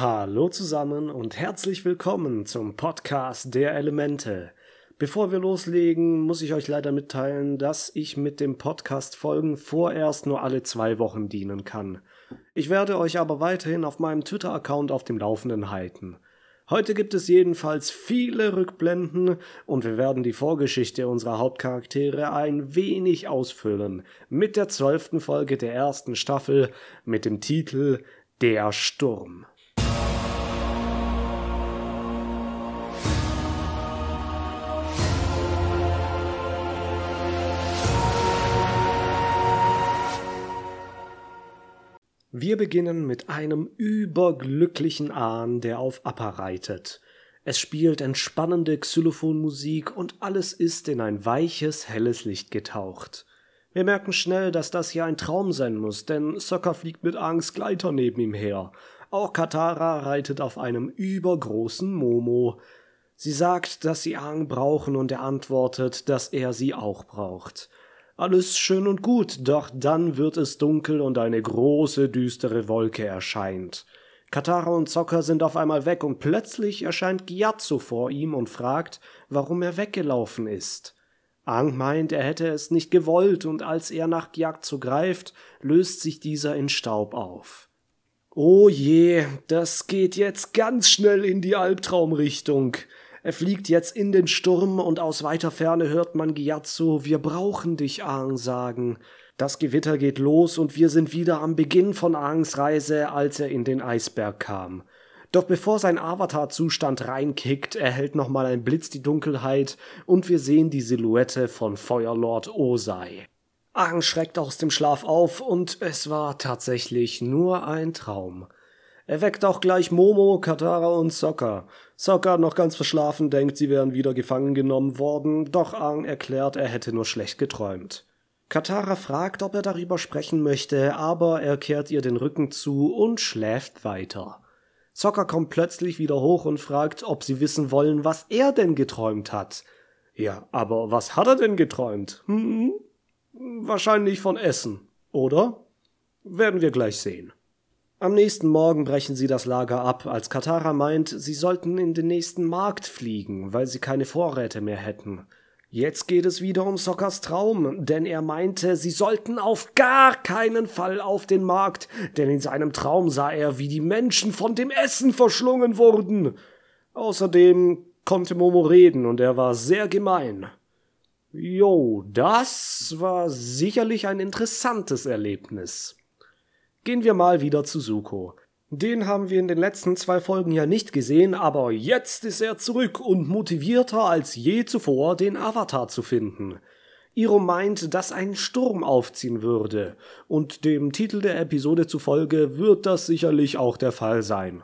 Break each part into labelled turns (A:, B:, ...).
A: Hallo zusammen und herzlich willkommen zum Podcast der Elemente. Bevor wir loslegen, muss ich euch leider mitteilen, dass ich mit dem Podcast Folgen vorerst nur alle zwei Wochen dienen kann. Ich werde euch aber weiterhin auf meinem Twitter-Account auf dem Laufenden halten. Heute gibt es jedenfalls viele Rückblenden und wir werden die Vorgeschichte unserer Hauptcharaktere ein wenig ausfüllen mit der zwölften Folge der ersten Staffel mit dem Titel Der Sturm. Wir beginnen mit einem überglücklichen Ahn, der auf Appa reitet. Es spielt entspannende Xylophonmusik und alles ist in ein weiches, helles Licht getaucht. Wir merken schnell, dass das hier ein Traum sein muss, denn Sokka fliegt mit Angst Gleiter neben ihm her. Auch Katara reitet auf einem übergroßen Momo. Sie sagt, dass sie Aang brauchen und er antwortet, dass er sie auch braucht. Alles schön und gut, doch dann wird es dunkel und eine große düstere Wolke erscheint. Katara und Zocker sind auf einmal weg und plötzlich erscheint Gyatso vor ihm und fragt, warum er weggelaufen ist. Aang meint, er hätte es nicht gewollt und als er nach Gyatso greift, löst sich dieser in Staub auf. Oh je, das geht jetzt ganz schnell in die Albtraumrichtung. Er fliegt jetzt in den Sturm und aus weiter Ferne hört man Gyatso, wir brauchen dich, Aang, sagen. Das Gewitter geht los und wir sind wieder am Beginn von Aangs Reise, als er in den Eisberg kam. Doch bevor sein Avatar-Zustand reinkickt, erhält nochmal ein Blitz die Dunkelheit und wir sehen die Silhouette von Feuerlord Osei. Aang schreckt aus dem Schlaf auf und es war tatsächlich nur ein Traum. Er weckt auch gleich Momo, Katara und Sokka. Sokka, noch ganz verschlafen, denkt, sie wären wieder gefangen genommen worden, doch Aang erklärt, er hätte nur schlecht geträumt. Katara fragt, ob er darüber sprechen möchte, aber er kehrt ihr den Rücken zu und schläft weiter. Sokka kommt plötzlich wieder hoch und fragt, ob sie wissen wollen, was er denn geträumt hat. Ja, aber was hat er denn geträumt? Hm? Wahrscheinlich von Essen, oder? Werden wir gleich sehen. Am nächsten Morgen brechen sie das Lager ab, als Katara meint, sie sollten in den nächsten Markt fliegen, weil sie keine Vorräte mehr hätten. Jetzt geht es wieder um Sockers Traum, denn er meinte, sie sollten auf gar keinen Fall auf den Markt, denn in seinem Traum sah er, wie die Menschen von dem Essen verschlungen wurden. Außerdem konnte Momo reden und er war sehr gemein. Jo, das war sicherlich ein interessantes Erlebnis. Gehen wir mal wieder zu Suko. Den haben wir in den letzten zwei Folgen ja nicht gesehen, aber jetzt ist er zurück und motivierter als je zuvor, den Avatar zu finden. Iro meint, dass ein Sturm aufziehen würde, und dem Titel der Episode zufolge wird das sicherlich auch der Fall sein.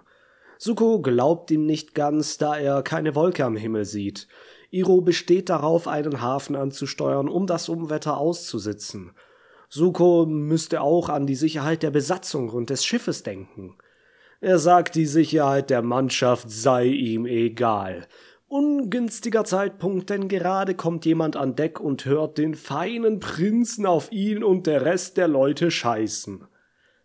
A: Suko glaubt ihm nicht ganz, da er keine Wolke am Himmel sieht. Iro besteht darauf, einen Hafen anzusteuern, um das Umwetter auszusitzen. Suko müsste auch an die Sicherheit der Besatzung und des Schiffes denken. Er sagt, die Sicherheit der Mannschaft sei ihm egal. Ungünstiger Zeitpunkt, denn gerade kommt jemand an Deck und hört den feinen Prinzen auf ihn und der Rest der Leute scheißen.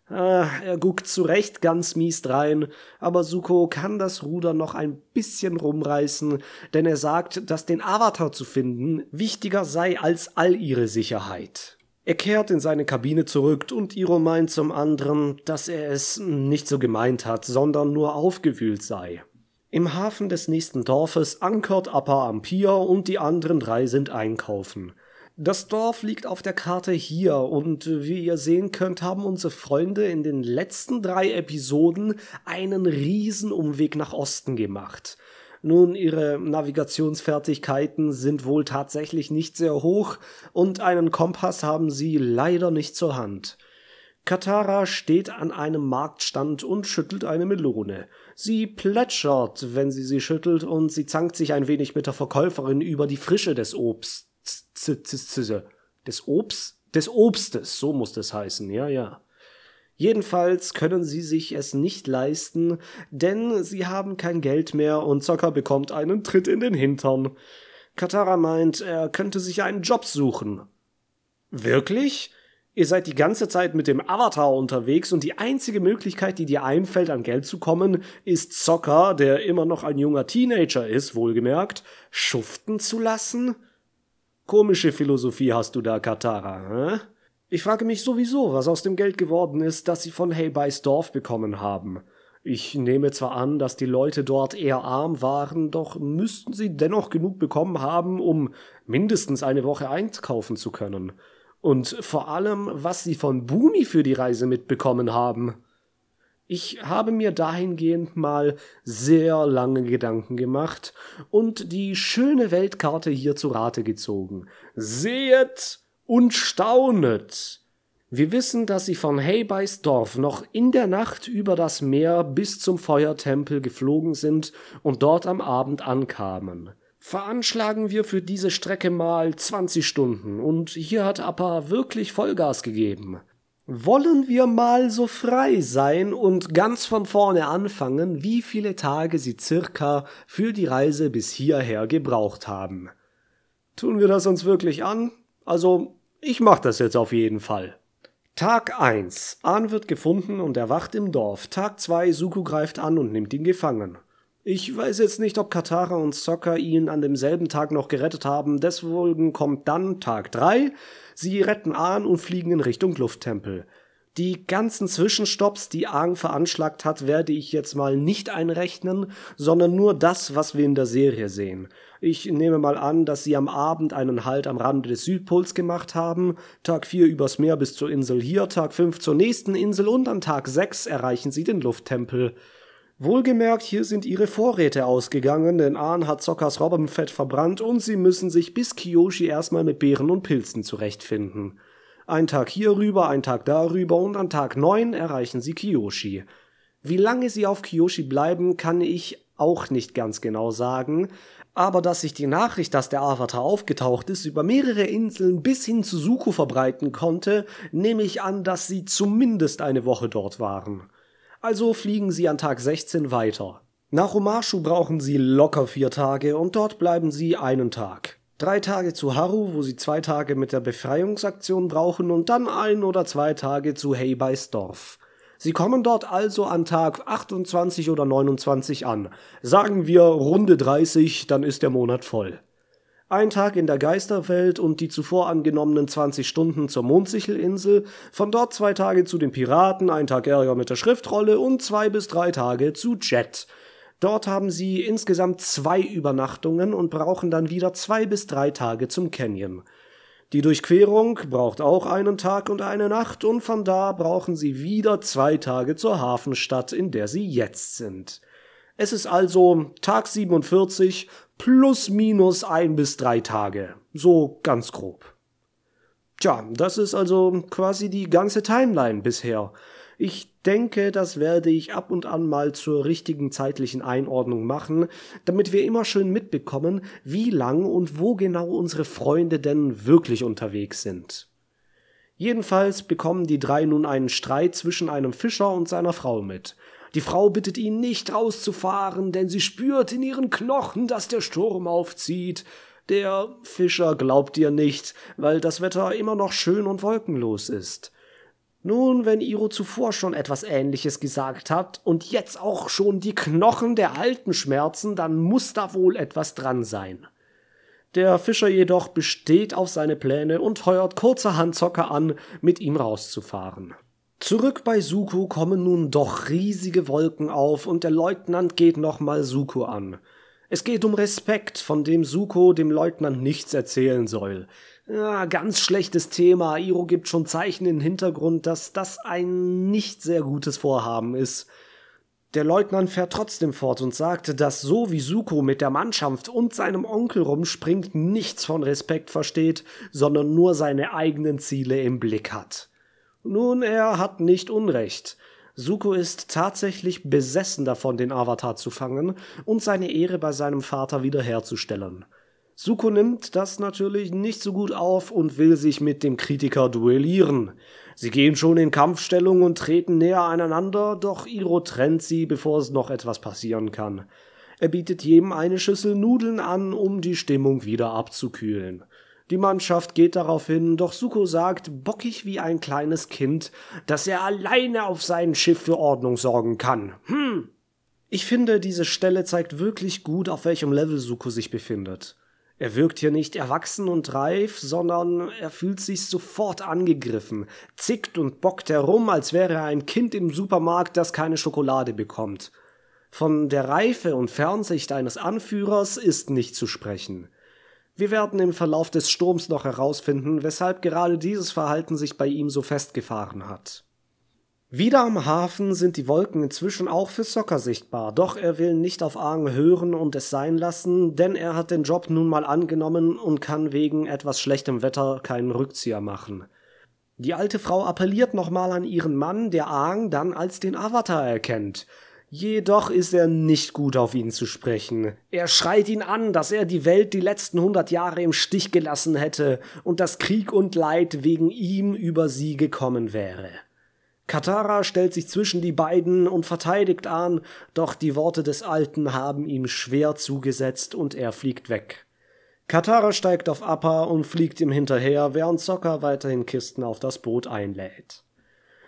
A: Ah, er guckt zurecht ganz mies drein, aber Suko kann das Ruder noch ein bisschen rumreißen, denn er sagt, dass den Avatar zu finden wichtiger sei als all ihre Sicherheit. Er kehrt in seine Kabine zurück und Iro meint zum anderen, dass er es nicht so gemeint hat, sondern nur aufgewühlt sei. Im Hafen des nächsten Dorfes ankert Appa am Pier und die anderen drei sind einkaufen. Das Dorf liegt auf der Karte hier und wie ihr sehen könnt, haben unsere Freunde in den letzten drei Episoden einen riesen Umweg nach Osten gemacht. Nun, ihre Navigationsfertigkeiten sind wohl tatsächlich nicht sehr hoch und einen Kompass haben sie leider nicht zur Hand. Katara steht an einem Marktstand und schüttelt eine Melone. Sie plätschert, wenn sie sie schüttelt, und sie zankt sich ein wenig mit der Verkäuferin über die Frische des Obsts. Des Obst? Des Obstes, so muss das heißen, ja, ja. Jedenfalls können sie sich es nicht leisten, denn sie haben kein Geld mehr und Zocker bekommt einen Tritt in den Hintern. Katara meint, er könnte sich einen Job suchen. Wirklich? Ihr seid die ganze Zeit mit dem Avatar unterwegs und die einzige Möglichkeit, die dir einfällt, an Geld zu kommen, ist Zocker, der immer noch ein junger Teenager ist, wohlgemerkt, schuften zu lassen? Komische Philosophie hast du da, Katara, hä? Ich frage mich sowieso, was aus dem Geld geworden ist, das sie von Hayby's Dorf bekommen haben. Ich nehme zwar an, dass die Leute dort eher arm waren, doch müssten sie dennoch genug bekommen haben, um mindestens eine Woche einkaufen zu können. Und vor allem, was sie von Bumi für die Reise mitbekommen haben. Ich habe mir dahingehend mal sehr lange Gedanken gemacht und die schöne Weltkarte hier zu Rate gezogen. Sehet und staunet! Wir wissen, dass sie von Haybeis Dorf noch in der Nacht über das Meer bis zum Feuertempel geflogen sind und dort am Abend ankamen. Veranschlagen wir für diese Strecke mal 20 Stunden und hier hat Appa wirklich Vollgas gegeben. Wollen wir mal so frei sein und ganz von vorne anfangen, wie viele Tage sie circa für die Reise bis hierher gebraucht haben? Tun wir das uns wirklich an? Also, ich mach das jetzt auf jeden Fall. Tag 1. Ahn wird gefunden und erwacht im Dorf. Tag 2. Suku greift an und nimmt ihn gefangen. Ich weiß jetzt nicht, ob Katara und Sokka ihn an demselben Tag noch gerettet haben, deswegen kommt dann Tag 3. Sie retten Aang und fliegen in Richtung Lufttempel. Die ganzen Zwischenstopps, die Aang veranschlagt hat, werde ich jetzt mal nicht einrechnen, sondern nur das, was wir in der Serie sehen. Ich nehme mal an, dass sie am Abend einen Halt am Rande des Südpols gemacht haben, Tag 4 übers Meer bis zur Insel hier, Tag 5 zur nächsten Insel und an Tag 6 erreichen sie den Lufttempel. Wohlgemerkt, hier sind ihre Vorräte ausgegangen, denn Ahn hat Zockers Robbenfett verbrannt und sie müssen sich bis Kiyoshi erstmal mit Beeren und Pilzen zurechtfinden. Ein Tag hier rüber, ein Tag darüber und an Tag 9 erreichen sie Kiyoshi. Wie lange sie auf Kiyoshi bleiben, kann ich auch nicht ganz genau sagen, aber dass sich die Nachricht, dass der Avatar aufgetaucht ist, über mehrere Inseln bis hin zu Suku verbreiten konnte, nehme ich an, dass sie zumindest eine Woche dort waren. Also fliegen sie an Tag 16 weiter. Nach Omashu brauchen sie locker vier Tage und dort bleiben sie einen Tag. Drei Tage zu Haru, wo sie zwei Tage mit der Befreiungsaktion brauchen und dann ein oder zwei Tage zu Heibeis Dorf. Sie kommen dort also an Tag 28 oder 29 an. Sagen wir Runde 30, dann ist der Monat voll. Ein Tag in der Geisterwelt und die zuvor angenommenen 20 Stunden zur Mondsichelinsel, von dort zwei Tage zu den Piraten, ein Tag Ärger mit der Schriftrolle und zwei bis drei Tage zu Jet. Dort haben sie insgesamt zwei Übernachtungen und brauchen dann wieder zwei bis drei Tage zum Canyon. Die Durchquerung braucht auch einen Tag und eine Nacht und von da brauchen sie wieder zwei Tage zur Hafenstadt, in der sie jetzt sind. Es ist also Tag 47 plus minus ein bis drei Tage. So ganz grob. Tja, das ist also quasi die ganze Timeline bisher. Ich denke, das werde ich ab und an mal zur richtigen zeitlichen Einordnung machen, damit wir immer schön mitbekommen, wie lang und wo genau unsere Freunde denn wirklich unterwegs sind. Jedenfalls bekommen die drei nun einen Streit zwischen einem Fischer und seiner Frau mit. Die Frau bittet ihn nicht rauszufahren, denn sie spürt in ihren Knochen, dass der Sturm aufzieht. Der Fischer glaubt ihr nicht, weil das Wetter immer noch schön und wolkenlos ist. Nun, wenn Iro zuvor schon etwas Ähnliches gesagt hat und jetzt auch schon die Knochen der Alten schmerzen, dann muss da wohl etwas dran sein. Der Fischer jedoch besteht auf seine Pläne und heuert kurzerhand Zocker an, mit ihm rauszufahren. Zurück bei Suku kommen nun doch riesige Wolken auf und der Leutnant geht nochmal Suku an. Es geht um Respekt, von dem Suko dem Leutnant nichts erzählen soll. Ja, ganz schlechtes Thema. Iro gibt schon Zeichen im Hintergrund, dass das ein nicht sehr gutes Vorhaben ist. Der Leutnant fährt trotzdem fort und sagt, dass so wie Suko mit der Mannschaft und seinem Onkel rumspringt, nichts von Respekt versteht, sondern nur seine eigenen Ziele im Blick hat. Nun, er hat nicht Unrecht. Suko ist tatsächlich besessen davon, den Avatar zu fangen und seine Ehre bei seinem Vater wiederherzustellen. Suko nimmt das natürlich nicht so gut auf und will sich mit dem Kritiker duellieren. Sie gehen schon in Kampfstellung und treten näher aneinander, doch Iro trennt sie, bevor es noch etwas passieren kann. Er bietet jedem eine Schüssel Nudeln an, um die Stimmung wieder abzukühlen. Die Mannschaft geht darauf hin, doch Suko sagt, bockig wie ein kleines Kind, dass er alleine auf sein Schiff für Ordnung sorgen kann. Hm. Ich finde, diese Stelle zeigt wirklich gut, auf welchem Level Suko sich befindet. Er wirkt hier nicht erwachsen und reif, sondern er fühlt sich sofort angegriffen, zickt und bockt herum, als wäre er ein Kind im Supermarkt, das keine Schokolade bekommt. Von der Reife und Fernsicht eines Anführers ist nicht zu sprechen. Wir werden im Verlauf des Sturms noch herausfinden, weshalb gerade dieses Verhalten sich bei ihm so festgefahren hat. Wieder am Hafen sind die Wolken inzwischen auch für Socker sichtbar, doch er will nicht auf Aang hören und es sein lassen, denn er hat den Job nun mal angenommen und kann wegen etwas schlechtem Wetter keinen Rückzieher machen. Die alte Frau appelliert nochmal an ihren Mann, der Aang dann als den Avatar erkennt. Jedoch ist er nicht gut auf ihn zu sprechen. Er schreit ihn an, dass er die Welt die letzten hundert Jahre im Stich gelassen hätte und dass Krieg und Leid wegen ihm über sie gekommen wäre. Katara stellt sich zwischen die beiden und verteidigt an, doch die Worte des Alten haben ihm schwer zugesetzt und er fliegt weg. Katara steigt auf Appa und fliegt ihm hinterher, während Sokka weiterhin Kisten auf das Boot einlädt.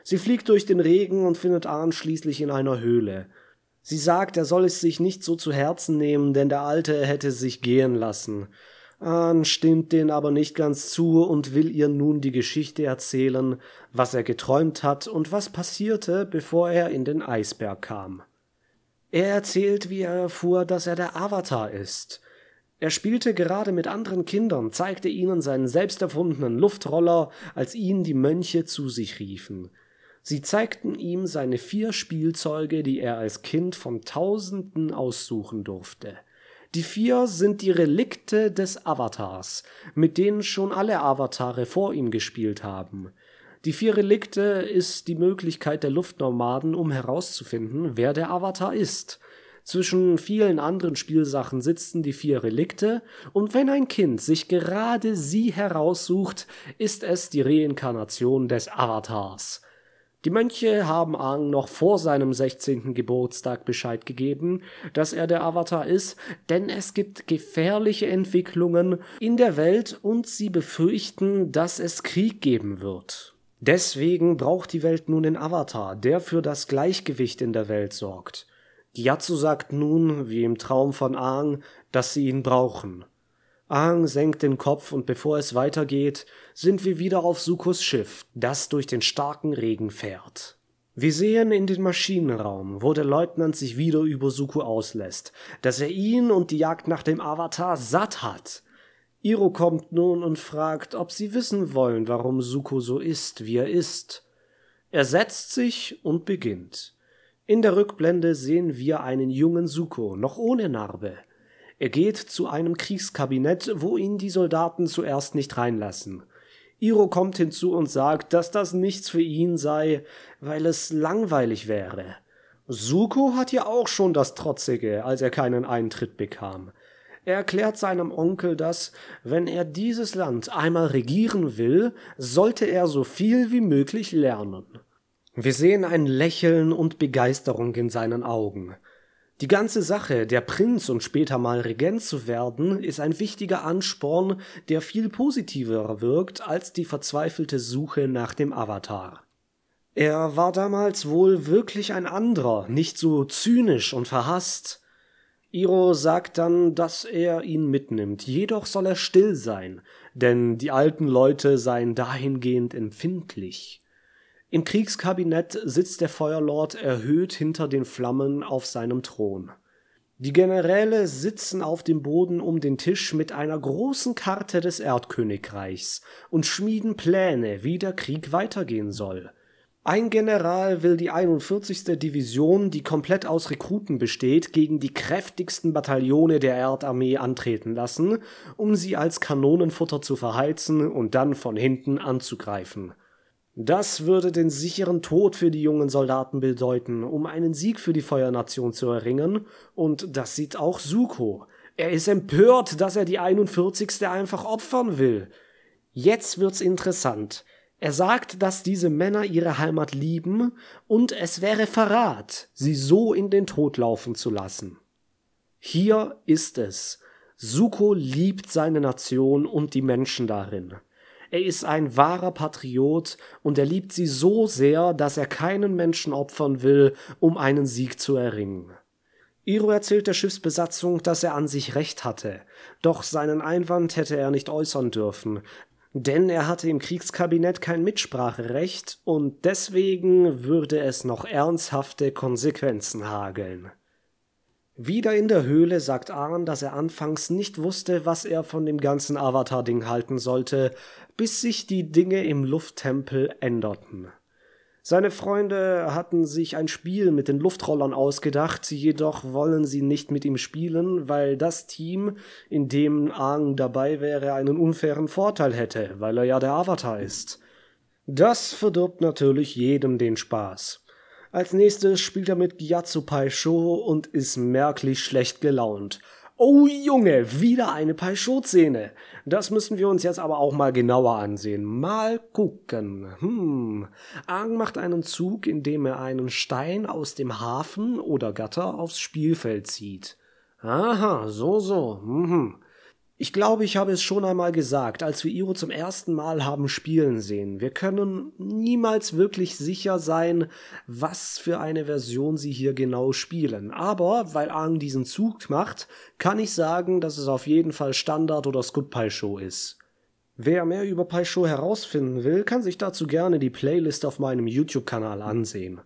A: Sie fliegt durch den Regen und findet Ahn schließlich in einer Höhle. Sie sagt, er soll es sich nicht so zu Herzen nehmen, denn der Alte hätte sich gehen lassen. Ahn stimmt den aber nicht ganz zu und will ihr nun die Geschichte erzählen, was er geträumt hat und was passierte, bevor er in den Eisberg kam. Er erzählt, wie er erfuhr, dass er der Avatar ist. Er spielte gerade mit anderen Kindern, zeigte ihnen seinen selbst erfundenen Luftroller, als ihn die Mönche zu sich riefen. Sie zeigten ihm seine vier Spielzeuge, die er als Kind von Tausenden aussuchen durfte. Die vier sind die Relikte des Avatars, mit denen schon alle Avatare vor ihm gespielt haben. Die vier Relikte ist die Möglichkeit der Luftnomaden, um herauszufinden, wer der Avatar ist. Zwischen vielen anderen Spielsachen sitzen die vier Relikte, und wenn ein Kind sich gerade sie heraussucht, ist es die Reinkarnation des Avatars. Die Mönche haben Aang noch vor seinem 16. Geburtstag Bescheid gegeben, dass er der Avatar ist, denn es gibt gefährliche Entwicklungen in der Welt und sie befürchten, dass es Krieg geben wird. Deswegen braucht die Welt nun den Avatar, der für das Gleichgewicht in der Welt sorgt. Gyatso sagt nun, wie im Traum von Aang, dass sie ihn brauchen. Aang senkt den Kopf und bevor es weitergeht, sind wir wieder auf Sukos Schiff, das durch den starken Regen fährt. Wir sehen in den Maschinenraum, wo der Leutnant sich wieder über Suko auslässt, dass er ihn und die Jagd nach dem Avatar satt hat. Iro kommt nun und fragt, ob sie wissen wollen, warum Suko so ist, wie er ist. Er setzt sich und beginnt. In der Rückblende sehen wir einen jungen Suko, noch ohne Narbe. Er geht zu einem Kriegskabinett, wo ihn die Soldaten zuerst nicht reinlassen. Iro kommt hinzu und sagt, dass das nichts für ihn sei, weil es langweilig wäre. Suko hat ja auch schon das Trotzige, als er keinen Eintritt bekam. Er erklärt seinem Onkel, dass, wenn er dieses Land einmal regieren will, sollte er so viel wie möglich lernen. Wir sehen ein Lächeln und Begeisterung in seinen Augen. Die ganze Sache, der Prinz und später mal Regent zu werden, ist ein wichtiger Ansporn, der viel positiver wirkt als die verzweifelte Suche nach dem Avatar. Er war damals wohl wirklich ein anderer, nicht so zynisch und verhasst. Iro sagt dann, dass er ihn mitnimmt, jedoch soll er still sein, denn die alten Leute seien dahingehend empfindlich. Im Kriegskabinett sitzt der Feuerlord erhöht hinter den Flammen auf seinem Thron. Die Generäle sitzen auf dem Boden um den Tisch mit einer großen Karte des Erdkönigreichs und schmieden Pläne, wie der Krieg weitergehen soll. Ein General will die 41. Division, die komplett aus Rekruten besteht, gegen die kräftigsten Bataillone der Erdarmee antreten lassen, um sie als Kanonenfutter zu verheizen und dann von hinten anzugreifen. Das würde den sicheren Tod für die jungen Soldaten bedeuten, um einen Sieg für die Feuernation zu erringen, und das sieht auch Suko. Er ist empört, dass er die 41. einfach opfern will. Jetzt wird's interessant. Er sagt, dass diese Männer ihre Heimat lieben und es wäre Verrat, sie so in den Tod laufen zu lassen. Hier ist es. Suko liebt seine Nation und die Menschen darin. Er ist ein wahrer Patriot und er liebt sie so sehr, dass er keinen Menschen opfern will, um einen Sieg zu erringen. Iro erzählt der Schiffsbesatzung, dass er an sich recht hatte, doch seinen Einwand hätte er nicht äußern dürfen, denn er hatte im Kriegskabinett kein Mitspracherecht und deswegen würde es noch ernsthafte Konsequenzen hageln. Wieder in der Höhle sagt Arn, dass er anfangs nicht wusste, was er von dem ganzen Avatar-Ding halten sollte, bis sich die Dinge im Lufttempel änderten. Seine Freunde hatten sich ein Spiel mit den Luftrollern ausgedacht, jedoch wollen sie nicht mit ihm spielen, weil das Team, in dem Aang dabei wäre, einen unfairen Vorteil hätte, weil er ja der Avatar ist. Das verdirbt natürlich jedem den Spaß. Als nächstes spielt er mit Gyatso Paisho und ist merklich schlecht gelaunt. Oh Junge, wieder eine Paisho-Szene. Das müssen wir uns jetzt aber auch mal genauer ansehen. Mal gucken. Hm. Aang macht einen Zug, indem er einen Stein aus dem Hafen oder Gatter aufs Spielfeld zieht. Aha, so, so. Mhm. Ich glaube, ich habe es schon einmal gesagt, als wir Iro zum ersten Mal haben spielen sehen. Wir können niemals wirklich sicher sein, was für eine Version sie hier genau spielen. Aber weil Aang diesen Zug macht, kann ich sagen, dass es auf jeden Fall Standard oder Scoot Pai Show ist. Wer mehr über Pai Show herausfinden will, kann sich dazu gerne die Playlist auf meinem YouTube-Kanal ansehen.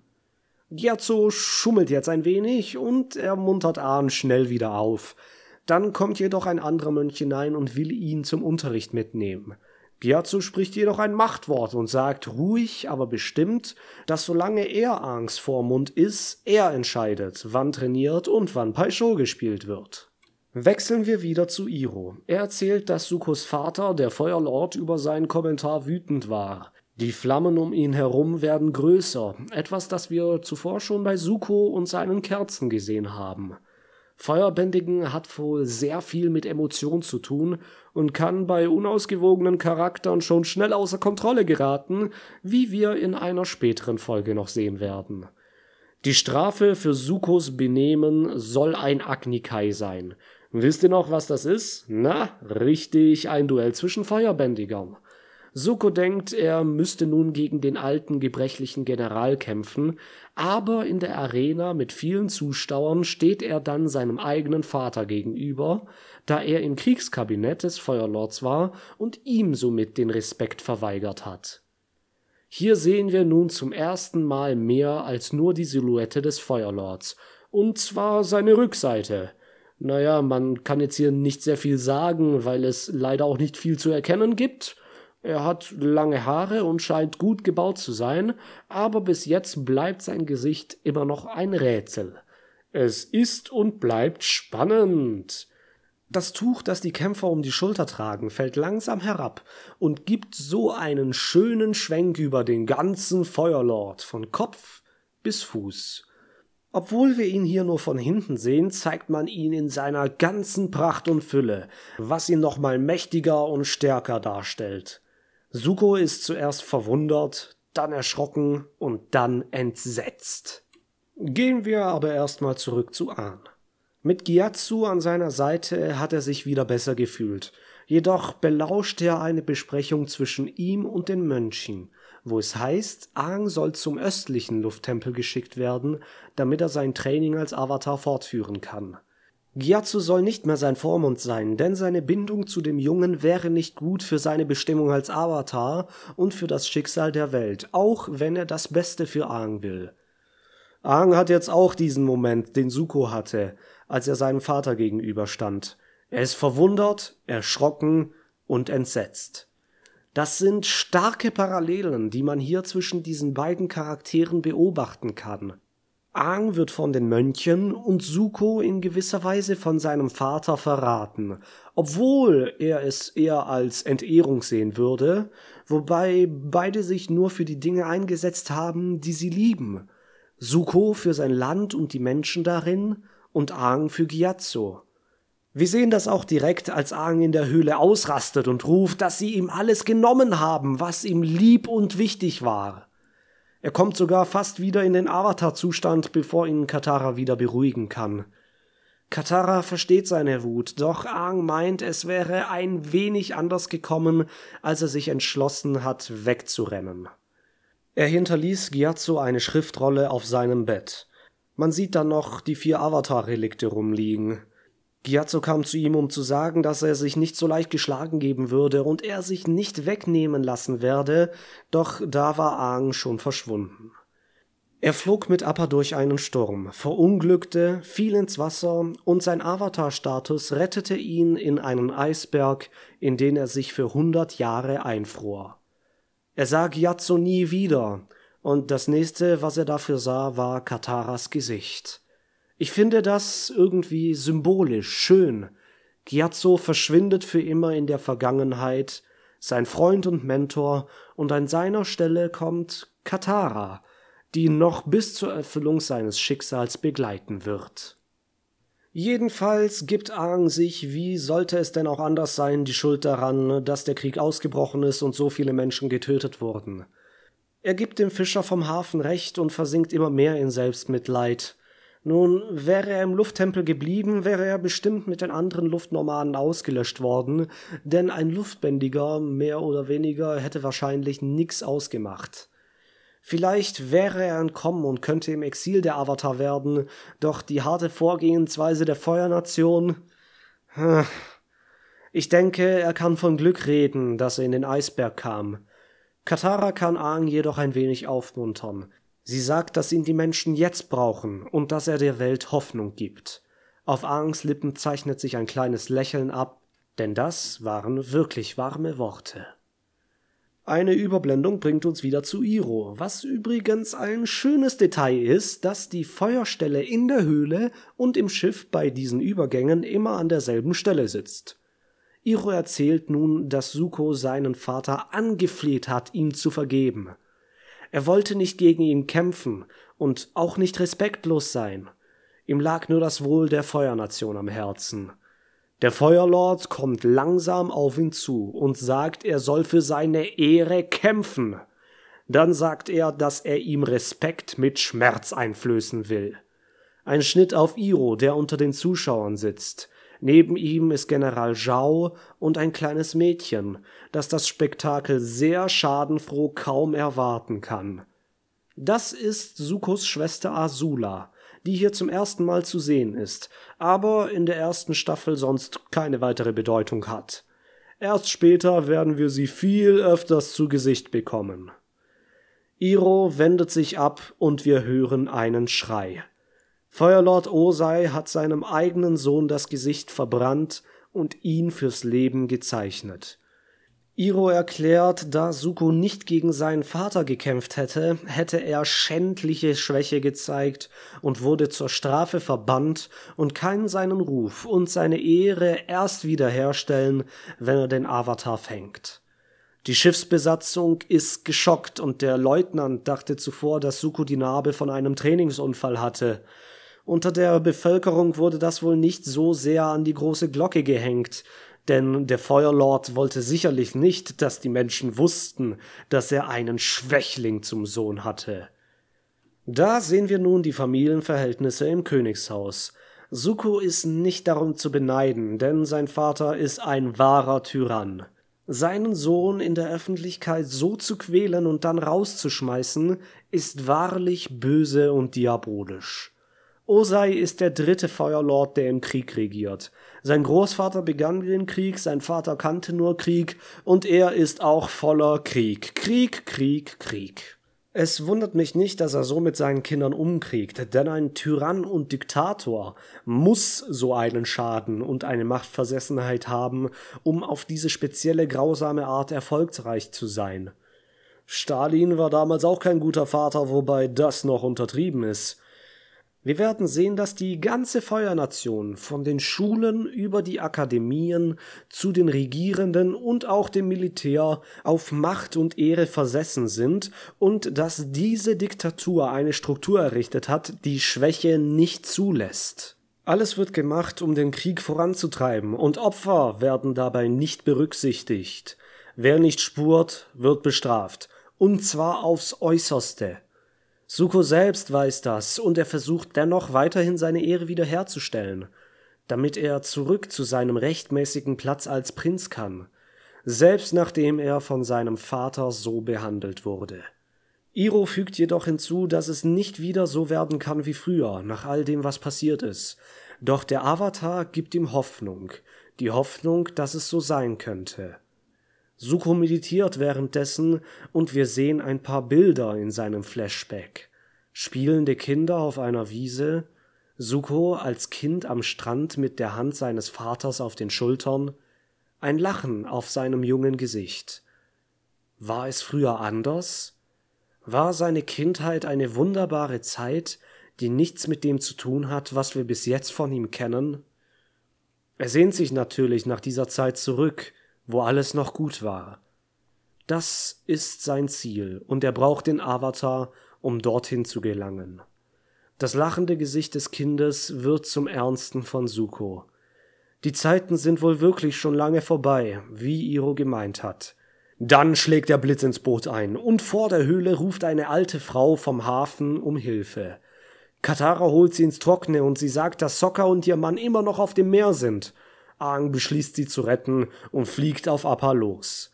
A: Gyatso schummelt jetzt ein wenig und er muntert Ahn schnell wieder auf. Dann kommt jedoch ein anderer Mönch hinein und will ihn zum Unterricht mitnehmen. Gyatso spricht jedoch ein Machtwort und sagt ruhig, aber bestimmt, dass solange er Angst Vormund ist, er entscheidet, wann trainiert und wann Paisho gespielt wird. Wechseln wir wieder zu Iro. Er erzählt, dass Sukos Vater, der Feuerlord, über seinen Kommentar wütend war. Die Flammen um ihn herum werden größer, etwas, das wir zuvor schon bei Suko und seinen Kerzen gesehen haben. Feuerbändigen hat wohl sehr viel mit Emotion zu tun und kann bei unausgewogenen Charakteren schon schnell außer Kontrolle geraten, wie wir in einer späteren Folge noch sehen werden. Die Strafe für Sukos Benehmen soll ein Agnikai sein. Wisst ihr noch, was das ist? Na, richtig, ein Duell zwischen Feuerbändigern. Suko denkt, er müsste nun gegen den alten, gebrechlichen General kämpfen, aber in der Arena mit vielen Zuschauern steht er dann seinem eigenen Vater gegenüber, da er im Kriegskabinett des Feuerlords war und ihm somit den Respekt verweigert hat. Hier sehen wir nun zum ersten Mal mehr als nur die Silhouette des Feuerlords, und zwar seine Rückseite. Naja, man kann jetzt hier nicht sehr viel sagen, weil es leider auch nicht viel zu erkennen gibt, er hat lange Haare und scheint gut gebaut zu sein, aber bis jetzt bleibt sein Gesicht immer noch ein Rätsel. Es ist und bleibt spannend. Das Tuch, das die Kämpfer um die Schulter tragen, fällt langsam herab und gibt so einen schönen Schwenk über den ganzen Feuerlord von Kopf bis Fuß. Obwohl wir ihn hier nur von hinten sehen, zeigt man ihn in seiner ganzen Pracht und Fülle, was ihn nochmal mächtiger und stärker darstellt. Suko ist zuerst verwundert, dann erschrocken und dann entsetzt. Gehen wir aber erstmal zurück zu Ahn. Mit Gyatso an seiner Seite hat er sich wieder besser gefühlt. Jedoch belauscht er eine Besprechung zwischen ihm und den Mönchen, wo es heißt, Aang soll zum östlichen Lufttempel geschickt werden, damit er sein Training als Avatar fortführen kann. Gyatso soll nicht mehr sein Vormund sein, denn seine Bindung zu dem Jungen wäre nicht gut für seine Bestimmung als Avatar und für das Schicksal der Welt, auch wenn er das Beste für Aang will. Aang hat jetzt auch diesen Moment, den Suko hatte, als er seinem Vater gegenüberstand. Er ist verwundert, erschrocken und entsetzt. Das sind starke Parallelen, die man hier zwischen diesen beiden Charakteren beobachten kann. Aang wird von den Mönchen und Suko in gewisser Weise von seinem Vater verraten, obwohl er es eher als Entehrung sehen würde, wobei beide sich nur für die Dinge eingesetzt haben, die sie lieben. Suko für sein Land und die Menschen darin und Aang für Gyatso. Wir sehen das auch direkt, als Aang in der Höhle ausrastet und ruft, dass sie ihm alles genommen haben, was ihm lieb und wichtig war. Er kommt sogar fast wieder in den Avatar-Zustand, bevor ihn Katara wieder beruhigen kann. Katara versteht seine Wut, doch Aang meint, es wäre ein wenig anders gekommen, als er sich entschlossen hat, wegzurennen. Er hinterließ Gyatso eine Schriftrolle auf seinem Bett. Man sieht dann noch die vier Avatar-Relikte rumliegen. Gyatso kam zu ihm, um zu sagen, dass er sich nicht so leicht geschlagen geben würde und er sich nicht wegnehmen lassen werde, doch da war Aang schon verschwunden. Er flog mit Appa durch einen Sturm, verunglückte, fiel ins Wasser und sein Avatar-Status rettete ihn in einen Eisberg, in den er sich für hundert Jahre einfror. Er sah Gyatso nie wieder, und das nächste, was er dafür sah, war Kataras Gesicht. Ich finde das irgendwie symbolisch, schön. Gyatso verschwindet für immer in der Vergangenheit, sein Freund und Mentor, und an seiner Stelle kommt Katara, die ihn noch bis zur Erfüllung seines Schicksals begleiten wird. Jedenfalls gibt Aang sich, wie sollte es denn auch anders sein, die Schuld daran, dass der Krieg ausgebrochen ist und so viele Menschen getötet wurden. Er gibt dem Fischer vom Hafen recht und versinkt immer mehr in Selbstmitleid. Nun, wäre er im Lufttempel geblieben, wäre er bestimmt mit den anderen Luftnomaden ausgelöscht worden, denn ein Luftbändiger, mehr oder weniger, hätte wahrscheinlich nix ausgemacht. Vielleicht wäre er entkommen und könnte im Exil der Avatar werden, doch die harte Vorgehensweise der Feuernation. Ich denke, er kann von Glück reden, dass er in den Eisberg kam. Katara kann Aang jedoch ein wenig aufmuntern. Sie sagt, dass ihn die Menschen jetzt brauchen und dass er der Welt Hoffnung gibt. Auf Aangs Lippen zeichnet sich ein kleines Lächeln ab, denn das waren wirklich warme Worte. Eine Überblendung bringt uns wieder zu Iro, was übrigens ein schönes Detail ist, dass die Feuerstelle in der Höhle und im Schiff bei diesen Übergängen immer an derselben Stelle sitzt. Iro erzählt nun, dass Suko seinen Vater angefleht hat, ihm zu vergeben. Er wollte nicht gegen ihn kämpfen und auch nicht respektlos sein. Ihm lag nur das Wohl der Feuernation am Herzen. Der Feuerlord kommt langsam auf ihn zu und sagt, er soll für seine Ehre kämpfen. Dann sagt er, dass er ihm Respekt mit Schmerz einflößen will. Ein Schnitt auf Iro, der unter den Zuschauern sitzt. Neben ihm ist General Zhao und ein kleines Mädchen, das das Spektakel sehr schadenfroh kaum erwarten kann. Das ist Sukos Schwester Azula, die hier zum ersten Mal zu sehen ist, aber in der ersten Staffel sonst keine weitere Bedeutung hat. Erst später werden wir sie viel öfters zu Gesicht bekommen. Iro wendet sich ab und wir hören einen Schrei. Feuerlord Osei hat seinem eigenen Sohn das Gesicht verbrannt und ihn fürs Leben gezeichnet. Iro erklärt, da Suko nicht gegen seinen Vater gekämpft hätte, hätte er schändliche Schwäche gezeigt und wurde zur Strafe verbannt und kann seinen Ruf und seine Ehre erst wiederherstellen, wenn er den Avatar fängt. Die Schiffsbesatzung ist geschockt und der Leutnant dachte zuvor, dass Suko die Narbe von einem Trainingsunfall hatte. Unter der Bevölkerung wurde das wohl nicht so sehr an die große Glocke gehängt, denn der Feuerlord wollte sicherlich nicht, dass die Menschen wussten, dass er einen Schwächling zum Sohn hatte. Da sehen wir nun die Familienverhältnisse im Königshaus. Suko ist nicht darum zu beneiden, denn sein Vater ist ein wahrer Tyrann. Seinen Sohn in der Öffentlichkeit so zu quälen und dann rauszuschmeißen, ist wahrlich böse und diabolisch. Osei ist der dritte Feuerlord, der im Krieg regiert. Sein Großvater begann den Krieg, sein Vater kannte nur Krieg und er ist auch voller Krieg. Krieg, Krieg, Krieg. Es wundert mich nicht, dass er so mit seinen Kindern umkriegt, denn ein Tyrann und Diktator muss so einen Schaden und eine Machtversessenheit haben, um auf diese spezielle grausame Art erfolgreich zu sein. Stalin war damals auch kein guter Vater, wobei das noch untertrieben ist. Wir werden sehen, dass die ganze Feuernation von den Schulen über die Akademien zu den Regierenden und auch dem Militär auf Macht und Ehre versessen sind und dass diese Diktatur eine Struktur errichtet hat, die Schwäche nicht zulässt. Alles wird gemacht, um den Krieg voranzutreiben, und Opfer werden dabei nicht berücksichtigt. Wer nicht spurt, wird bestraft, und zwar aufs äußerste. Suko selbst weiß das und er versucht dennoch weiterhin seine Ehre wiederherzustellen. damit er zurück zu seinem rechtmäßigen Platz als Prinz kann, selbst nachdem er von seinem Vater so behandelt wurde. Iro fügt jedoch hinzu, dass es nicht wieder so werden kann wie früher, nach all dem, was passiert ist. Doch der Avatar gibt ihm Hoffnung, die Hoffnung, dass es so sein könnte. Suko meditiert währenddessen und wir sehen ein paar Bilder in seinem Flashback. Spielende Kinder auf einer Wiese, Suko als Kind am Strand mit der Hand seines Vaters auf den Schultern, ein Lachen auf seinem jungen Gesicht. War es früher anders? War seine Kindheit eine wunderbare Zeit, die nichts mit dem zu tun hat, was wir bis jetzt von ihm kennen? Er sehnt sich natürlich nach dieser Zeit zurück, wo alles noch gut war. Das ist sein Ziel, und er braucht den Avatar, um dorthin zu gelangen. Das lachende Gesicht des Kindes wird zum Ernsten von Suko. Die Zeiten sind wohl wirklich schon lange vorbei, wie Iro gemeint hat. Dann schlägt der Blitz ins Boot ein, und vor der Höhle ruft eine alte Frau vom Hafen um Hilfe. Katara holt sie ins Trockene und sie sagt, dass Sokka und ihr Mann immer noch auf dem Meer sind. Aang beschließt sie zu retten und fliegt auf Appa los.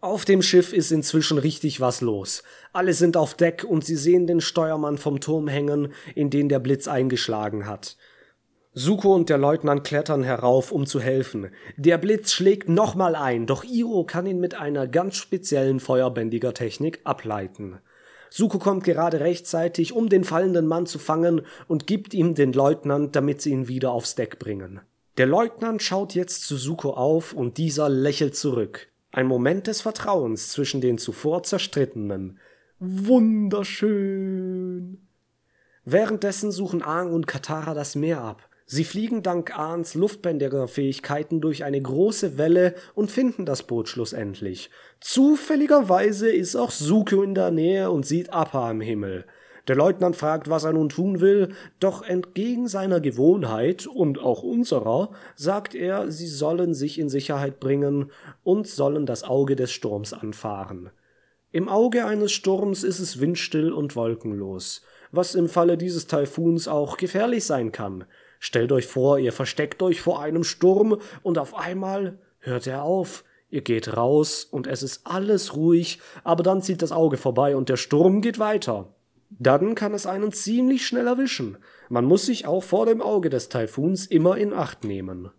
A: Auf dem Schiff ist inzwischen richtig was los. Alle sind auf Deck und sie sehen den Steuermann vom Turm hängen, in den der Blitz eingeschlagen hat. Suko und der Leutnant klettern herauf, um zu helfen. Der Blitz schlägt nochmal ein, doch Iro kann ihn mit einer ganz speziellen feuerbändiger Technik ableiten. Suko kommt gerade rechtzeitig, um den fallenden Mann zu fangen und gibt ihm den Leutnant, damit sie ihn wieder aufs Deck bringen. Der Leutnant schaut jetzt zu Suko auf und dieser lächelt zurück. Ein Moment des Vertrauens zwischen den zuvor zerstrittenen. Wunderschön. Währenddessen suchen Aang und Katara das Meer ab. Sie fliegen dank Ahns luftbändiger Fähigkeiten durch eine große Welle und finden das Boot schlussendlich. Zufälligerweise ist auch Suko in der Nähe und sieht Appa am Himmel. Der Leutnant fragt, was er nun tun will, doch entgegen seiner Gewohnheit und auch unserer sagt er, sie sollen sich in Sicherheit bringen und sollen das Auge des Sturms anfahren. Im Auge eines Sturms ist es windstill und wolkenlos, was im Falle dieses Taifuns auch gefährlich sein kann. Stellt euch vor, ihr versteckt euch vor einem Sturm und auf einmal hört er auf. Ihr geht raus und es ist alles ruhig, aber dann zieht das Auge vorbei und der Sturm geht weiter. Dann kann es einen ziemlich schnell erwischen. Man muss sich auch vor dem Auge des Taifuns immer in Acht nehmen.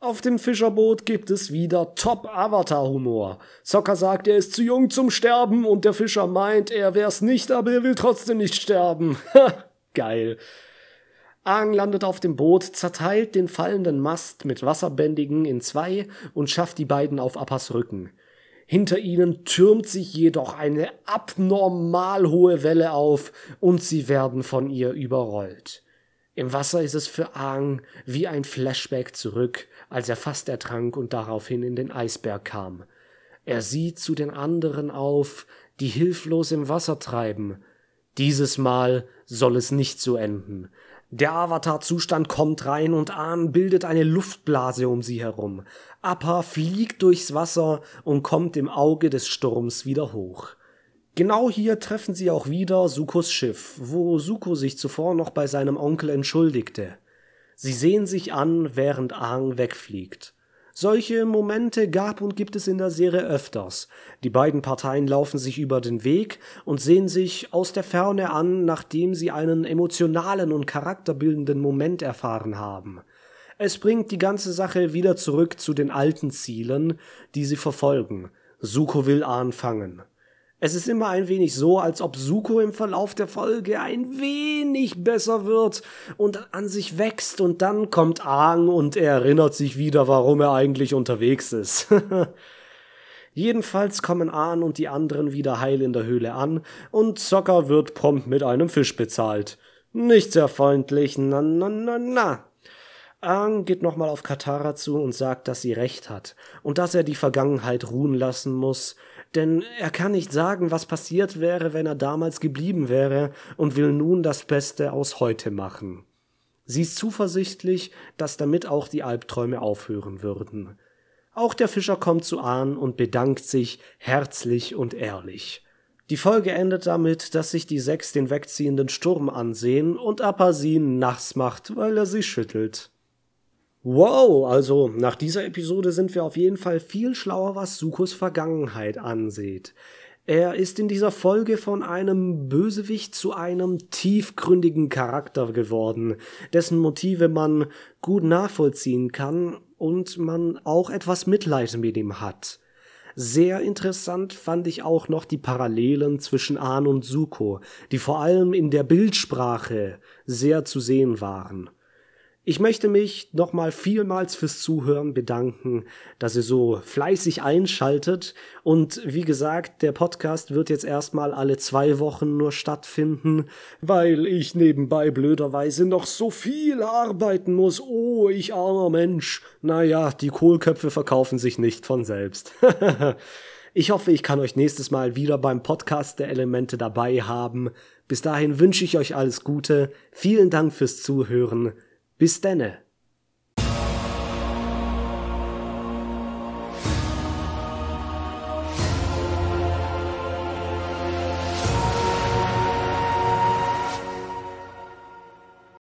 A: Auf dem Fischerboot gibt es wieder Top-Avatar-Humor. Sokka sagt, er ist zu jung zum Sterben und der Fischer meint, er wär's nicht, aber er will trotzdem nicht sterben. Geil. Aang landet auf dem Boot, zerteilt den fallenden Mast mit Wasserbändigen in zwei und schafft die beiden auf Appas Rücken. Hinter ihnen türmt sich jedoch eine abnormal hohe Welle auf und sie werden von ihr überrollt. Im Wasser ist es für Aang wie ein Flashback zurück, als er fast ertrank und daraufhin in den Eisberg kam. Er sieht zu den anderen auf, die hilflos im Wasser treiben. Dieses Mal soll es nicht so enden. Der Avatar-Zustand kommt rein und Ahn bildet eine Luftblase um sie herum. Appa fliegt durchs Wasser und kommt im Auge des Sturms wieder hoch. Genau hier treffen sie auch wieder Sukos Schiff, wo Suko sich zuvor noch bei seinem Onkel entschuldigte. Sie sehen sich an, während Aang wegfliegt. Solche Momente gab und gibt es in der Serie öfters. Die beiden Parteien laufen sich über den Weg und sehen sich aus der Ferne an, nachdem sie einen emotionalen und charakterbildenden Moment erfahren haben. Es bringt die ganze Sache wieder zurück zu den alten Zielen, die sie verfolgen. Suko will Ahn fangen. Es ist immer ein wenig so, als ob Suko im Verlauf der Folge ein wenig besser wird und an sich wächst und dann kommt Aang und er erinnert sich wieder, warum er eigentlich unterwegs ist. Jedenfalls kommen Ahn und die anderen wieder heil in der Höhle an und Zocker wird prompt mit einem Fisch bezahlt. Nicht sehr freundlich, na na na na. Aang geht nochmal auf Katara zu und sagt, dass sie recht hat und dass er die Vergangenheit ruhen lassen muss, denn er kann nicht sagen, was passiert wäre, wenn er damals geblieben wäre und will nun das Beste aus heute machen. Sie ist zuversichtlich, dass damit auch die Albträume aufhören würden. Auch der Fischer kommt zu Ahn und bedankt sich herzlich und ehrlich. Die Folge endet damit, dass sich die sechs den wegziehenden Sturm ansehen und Appa sie nass macht, weil er sie schüttelt. Wow, also nach dieser Episode sind wir auf jeden Fall viel schlauer, was Sukos Vergangenheit ansieht. Er ist in dieser Folge von einem Bösewicht zu einem tiefgründigen Charakter geworden, dessen Motive man gut nachvollziehen kann und man auch etwas Mitleid mit ihm hat. Sehr interessant fand ich auch noch die Parallelen zwischen Ahn und Suko, die vor allem in der Bildsprache sehr zu sehen waren. Ich möchte mich nochmal vielmals fürs Zuhören bedanken, dass ihr so fleißig einschaltet. Und wie gesagt, der Podcast wird jetzt erstmal alle zwei Wochen nur stattfinden, weil ich nebenbei blöderweise noch so viel arbeiten muss. Oh, ich armer Mensch. Naja, die Kohlköpfe verkaufen sich nicht von selbst. ich hoffe, ich kann euch nächstes Mal wieder beim Podcast der Elemente dabei haben. Bis dahin wünsche ich euch alles Gute. Vielen Dank fürs Zuhören. Bis denne.